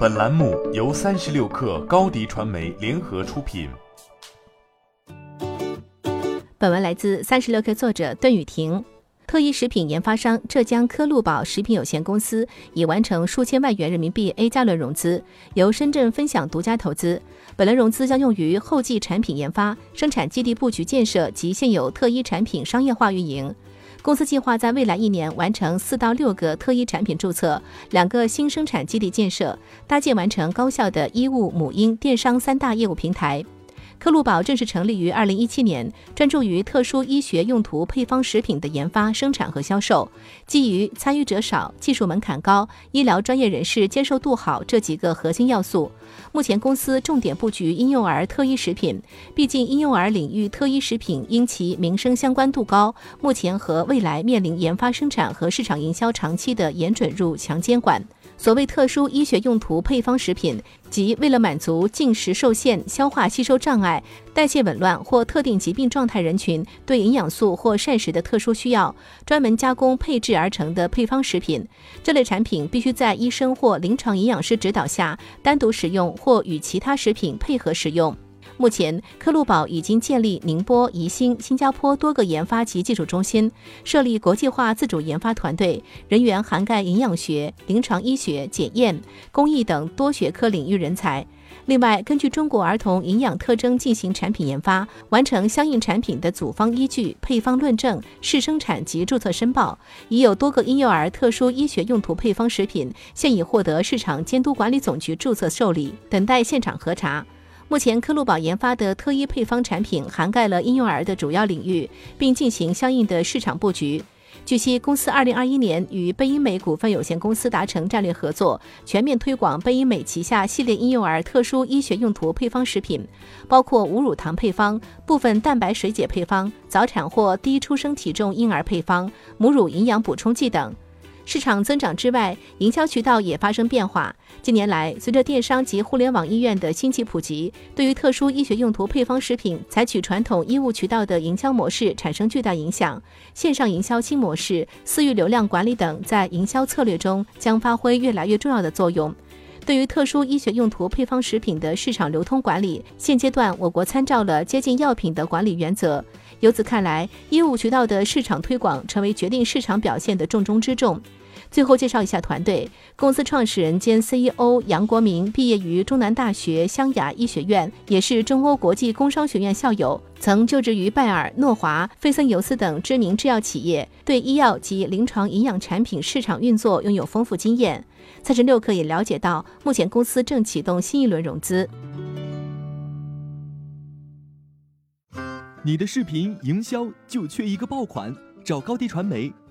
本栏目由三十六氪高低传媒联合出品。本文来自三十六氪作者邓雨婷。特一食品研发商浙江科路宝食品有限公司已完成数千万元人民币 A 加轮融资，由深圳分享独家投资。本轮融资将用于后继产品研发、生产基地布局建设及现有特一产品商业化运营。公司计划在未来一年完成四到六个特医产品注册，两个新生产基地建设，搭建完成高效的衣物、母婴、电商三大业务平台。科路宝正式成立于二零一七年，专注于特殊医学用途配方食品的研发、生产和销售，基于参与者少、技术门槛高、医疗专业人士接受度好这几个核心要素。目前公司重点布局婴幼儿特医食品，毕竟婴幼儿领域特医食品因其民生相关度高，目前和未来面临研发、生产和市场营销长期的严准入、强监管。所谓特殊医学用途配方食品，即为了满足进食受限、消化吸收障碍、代谢紊乱或特定疾病状态人群对营养素或膳食的特殊需要，专门加工配制而成的配方食品。这类产品必须在医生或临床营养师指导下单独使用，或与其他食品配合使用。目前，科路宝已经建立宁波、宜兴、新加坡多个研发及技术中心，设立国际化自主研发团队，人员涵盖营养学、临床医学、检验、工艺等多学科领域人才。另外，根据中国儿童营养特征进行产品研发，完成相应产品的组方依据、配方论证、试生产及注册申报。已有多个婴幼儿特殊医学用途配方食品现已获得市场监督管理总局注册受理，等待现场核查。目前，科路宝研发的特医配方产品涵盖了婴幼儿的主要领域，并进行相应的市场布局。据悉，公司二零二一年与贝因美股份有限公司达成战略合作，全面推广贝因美旗下系列婴幼儿特殊医学用途配方食品，包括无乳糖配方、部分蛋白水解配方、早产或低出生体重婴儿配方、母乳营养补充剂等。市场增长之外，营销渠道也发生变化。近年来，随着电商及互联网医院的兴起普及，对于特殊医学用途配方食品，采取传统医务渠道的营销模式产生巨大影响。线上营销新模式、私域流量管理等，在营销策略中将发挥越来越重要的作用。对于特殊医学用途配方食品的市场流通管理，现阶段我国参照了接近药品的管理原则。由此看来，医务渠道的市场推广成为决定市场表现的重中之重。最后介绍一下团队，公司创始人兼 CEO 杨国明毕业于中南大学湘雅医学院，也是中欧国际工商学院校友，曾就职于拜耳、诺华、费森尤斯等知名制药企业，对医药及临床营养产品市场运作拥有丰富经验。三十六氪也了解到，目前公司正启动新一轮融资。你的视频营销就缺一个爆款，找高低传媒。